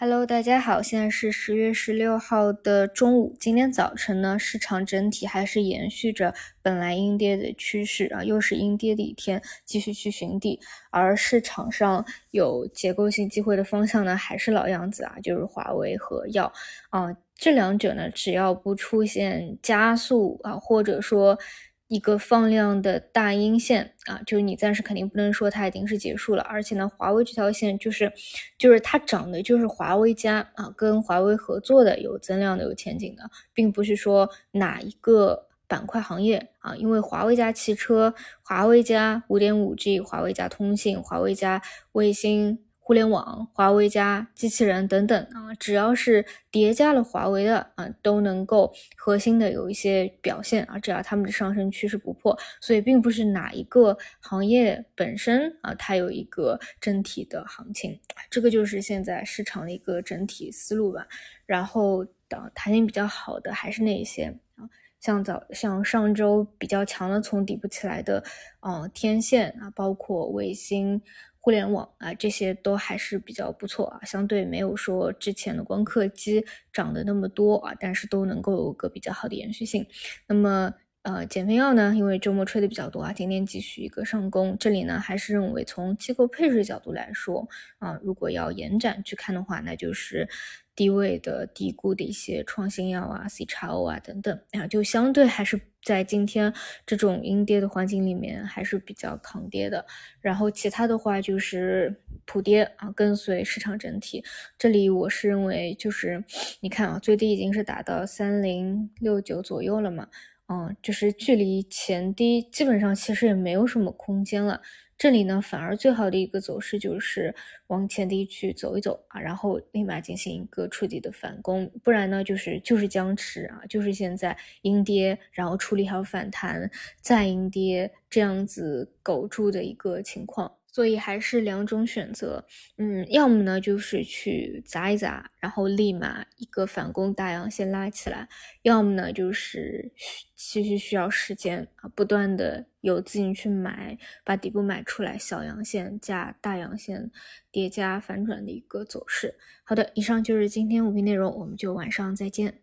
Hello，大家好，现在是十月十六号的中午。今天早晨呢，市场整体还是延续着本来阴跌的趋势啊，又是阴跌的一天，继续去寻底。而市场上有结构性机会的方向呢，还是老样子啊，就是华为和药啊，这两者呢，只要不出现加速啊，或者说。一个放量的大阴线啊，就是你暂时肯定不能说它已经是结束了，而且呢，华为这条线就是，就是它涨的就是华为家啊，跟华为合作的有增量的有前景的，并不是说哪一个板块行业啊，因为华为家汽车、华为家五点五 G、华为家通信、华为家卫星。互联网、华为加机器人等等啊，只要是叠加了华为的啊，都能够核心的有一些表现啊，只要他们的上升趋势不破，所以并不是哪一个行业本身啊，它有一个整体的行情，这个就是现在市场的一个整体思路吧。然后的弹性比较好的还是那一些啊，像早像上周比较强的从底部起来的啊天线啊，包括卫星。互联网啊，这些都还是比较不错啊，相对没有说之前的光刻机涨的那么多啊，但是都能够有个比较好的延续性。那么呃，减肥药呢，因为周末吹的比较多啊，今天继续一个上攻。这里呢，还是认为从机构配置角度来说啊，如果要延展去看的话，那就是低位的低估的一些创新药啊、C 叉 O 啊等等啊，就相对还是。在今天这种阴跌的环境里面，还是比较抗跌的。然后其他的话就是普跌啊，跟随市场整体。这里我是认为，就是你看啊，最低已经是达到三零六九左右了嘛，嗯，就是距离前低基本上其实也没有什么空间了。这里呢，反而最好的一个走势就是往前低去走一走啊，然后立马进行一个触底的反攻，不然呢就是就是僵持啊，就是现在阴跌，然后处理好反弹，再阴跌这样子苟住的一个情况。所以还是两种选择，嗯，要么呢就是去砸一砸，然后立马一个反攻大阳线拉起来；要么呢就是其实需要时间啊，不断的有资金去买，把底部买出来，小阳线加大阳线叠加反转的一个走势。好的，以上就是今天五评内容，我们就晚上再见。